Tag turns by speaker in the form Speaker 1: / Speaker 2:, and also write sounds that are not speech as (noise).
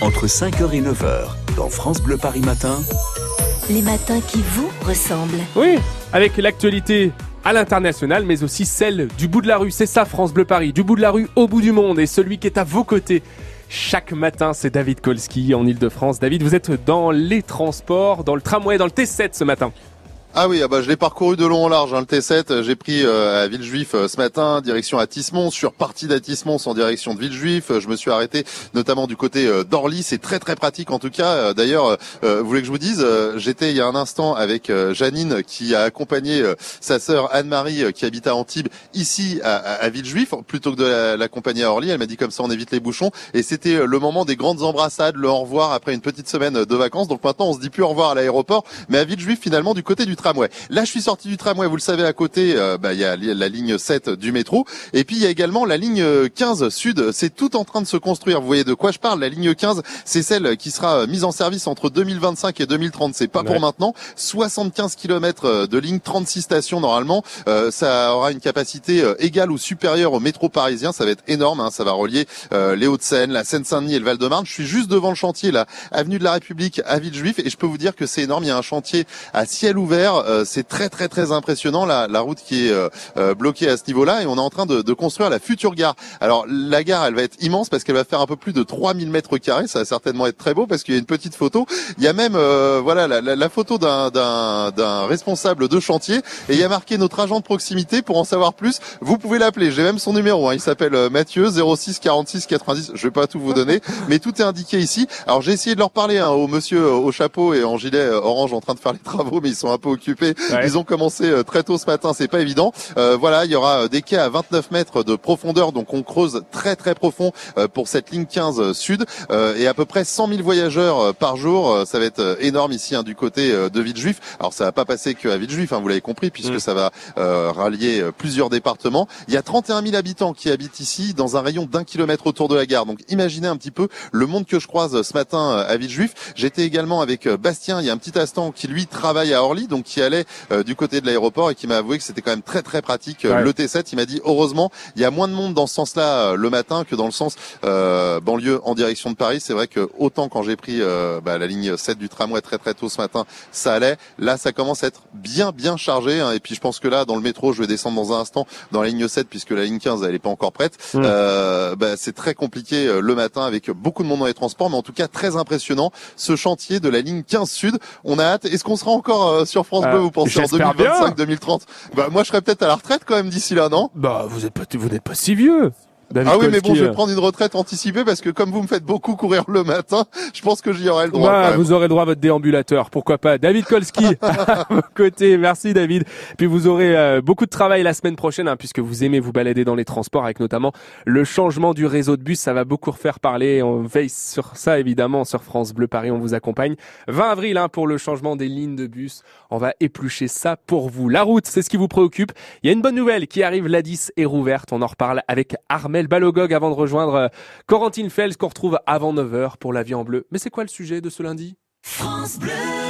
Speaker 1: entre 5h et 9h, dans France Bleu Paris Matin.
Speaker 2: Les matins qui vous ressemblent.
Speaker 3: Oui, avec l'actualité à l'international, mais aussi celle du bout de la rue. C'est ça, France Bleu Paris, du bout de la rue au bout du monde. Et celui qui est à vos côtés chaque matin, c'est David Kolski en Ile-de-France. David, vous êtes dans les transports, dans le tramway, dans le T7 ce matin.
Speaker 4: Ah oui, ah bah, je l'ai parcouru de long en large, hein, le T7. J'ai pris euh, à Villejuif euh, ce matin, direction Atismont. Sur partie d'Atismont en direction de Villejuif. Je me suis arrêté notamment du côté euh, d'Orly. C'est très très pratique en tout cas. D'ailleurs, vous voulez que je vous dise, j'étais il y a un instant avec Janine qui a accompagné sa sœur Anne-Marie qui habite à Antibes ici à, à Villejuif plutôt que de l'accompagner à Orly. Elle m'a dit comme ça on évite les bouchons. Et c'était le moment des grandes embrassades, le au revoir après une petite semaine de vacances. Donc maintenant on se dit plus au revoir à l'aéroport, mais à Villejuif finalement du côté du tramway. Là, je suis sorti du tramway, vous le savez, à côté, euh, bah, il y a la ligne 7 du métro. Et puis, il y a également la ligne 15 sud. C'est tout en train de se construire. Vous voyez de quoi je parle? La ligne 15, c'est celle qui sera mise en service entre 2025 et 2030. C'est pas pour maintenant. 75 km euh, de ligne, 36 stations normalement. Euh, ça aura une capacité égale ou supérieure au métro parisien. Ça va être énorme. Hein. Ça va relier les Hauts-de-Seine, la Seine-Saint-Denis et le Val-de-Marne. Je suis juste devant le chantier, là, avenue de la République à Villejuif. Et je peux vous dire que c'est énorme. Il y a un chantier à ciel ouvert c'est très très très impressionnant la, la route qui est euh, euh, bloquée à ce niveau-là et on est en train de, de, construire la future gare. Alors la gare, elle va être immense parce qu'elle va faire un peu plus de 3000 mètres carrés. Ça va certainement être très beau parce qu'il y a une petite photo. Il y a même euh, voilà la, la, la photo d'un responsable de chantier et il y a marqué notre agent de proximité. Pour en savoir plus, vous pouvez l'appeler. J'ai même son numéro. Hein. Il s'appelle Mathieu 06 46 90. Je vais pas tout vous donner, mais tout est indiqué ici. Alors j'ai essayé de leur parler hein, au monsieur au chapeau et en gilet orange en train de faire les travaux, mais ils sont un peu occupés. Ils ont commencé euh, très tôt ce matin, c'est pas évident. Euh, voilà, il y aura euh, des quais à 29 mètres de profondeur, donc on creuse très très profond pour cette ligne 15 sud et à peu près 100 000 voyageurs par jour. Ça va être énorme ici hein, du côté de Villejuif. Alors ça va pas passer que à Villejuif, hein, vous l'avez compris, puisque mm. ça va rallier plusieurs départements. Il y a 31 000 habitants qui habitent ici dans un rayon d'un kilomètre autour de la gare. Donc imaginez un petit peu le monde que je croise ce matin à Villejuif. J'étais également avec Bastien, il y a un petit instant qui lui travaille à Orly, donc qui allait du côté de l'aéroport et qui m'a avoué que c'était quand même très très pratique. Le T7, il m'a dit heureusement, il y a moins de monde dans ce sens-là euh, le matin que dans le sens euh, banlieue en direction de Paris. C'est vrai que autant quand j'ai pris euh, bah, la ligne 7 du tramway très très tôt ce matin, ça allait. Là, ça commence à être bien bien chargé. Hein. et puis je pense que là, dans le métro, je vais descendre dans un instant dans la ligne 7 puisque la ligne 15 elle est pas encore prête. Mmh. Euh, bah, c'est très compliqué euh, le matin avec beaucoup de monde dans les transports, mais en tout cas très impressionnant ce chantier de la ligne 15 Sud. On a hâte. Est-ce qu'on sera encore sur France Bleu Vous pensez en 2025, 2030 Bah moi je serais peut-être à la retraite quand même d'ici là, non?
Speaker 3: Bah vous êtes pas, vous n'êtes pas si vieux
Speaker 4: ah oui, mais bon, je vais prendre une retraite anticipée parce que comme vous me faites beaucoup courir le matin, (laughs) je pense que j'y aurai le droit. Bah,
Speaker 3: vous aurez droit à votre déambulateur, pourquoi pas. David Kolski, (laughs) (laughs) à vos côtés, merci David. Puis vous aurez euh, beaucoup de travail la semaine prochaine, hein, puisque vous aimez vous balader dans les transports, avec notamment le changement du réseau de bus. Ça va beaucoup refaire parler. On veille sur ça, évidemment, sur France Bleu Paris. On vous accompagne. 20 avril hein, pour le changement des lignes de bus. On va éplucher ça pour vous. La route, c'est ce qui vous préoccupe. Il y a une bonne nouvelle qui arrive. La 10 est rouverte. On en reparle avec Armel Balogog avant de rejoindre euh, Corentine Fels qu'on retrouve avant 9h pour la vie en bleu. Mais c'est quoi le sujet de ce lundi? France Bleu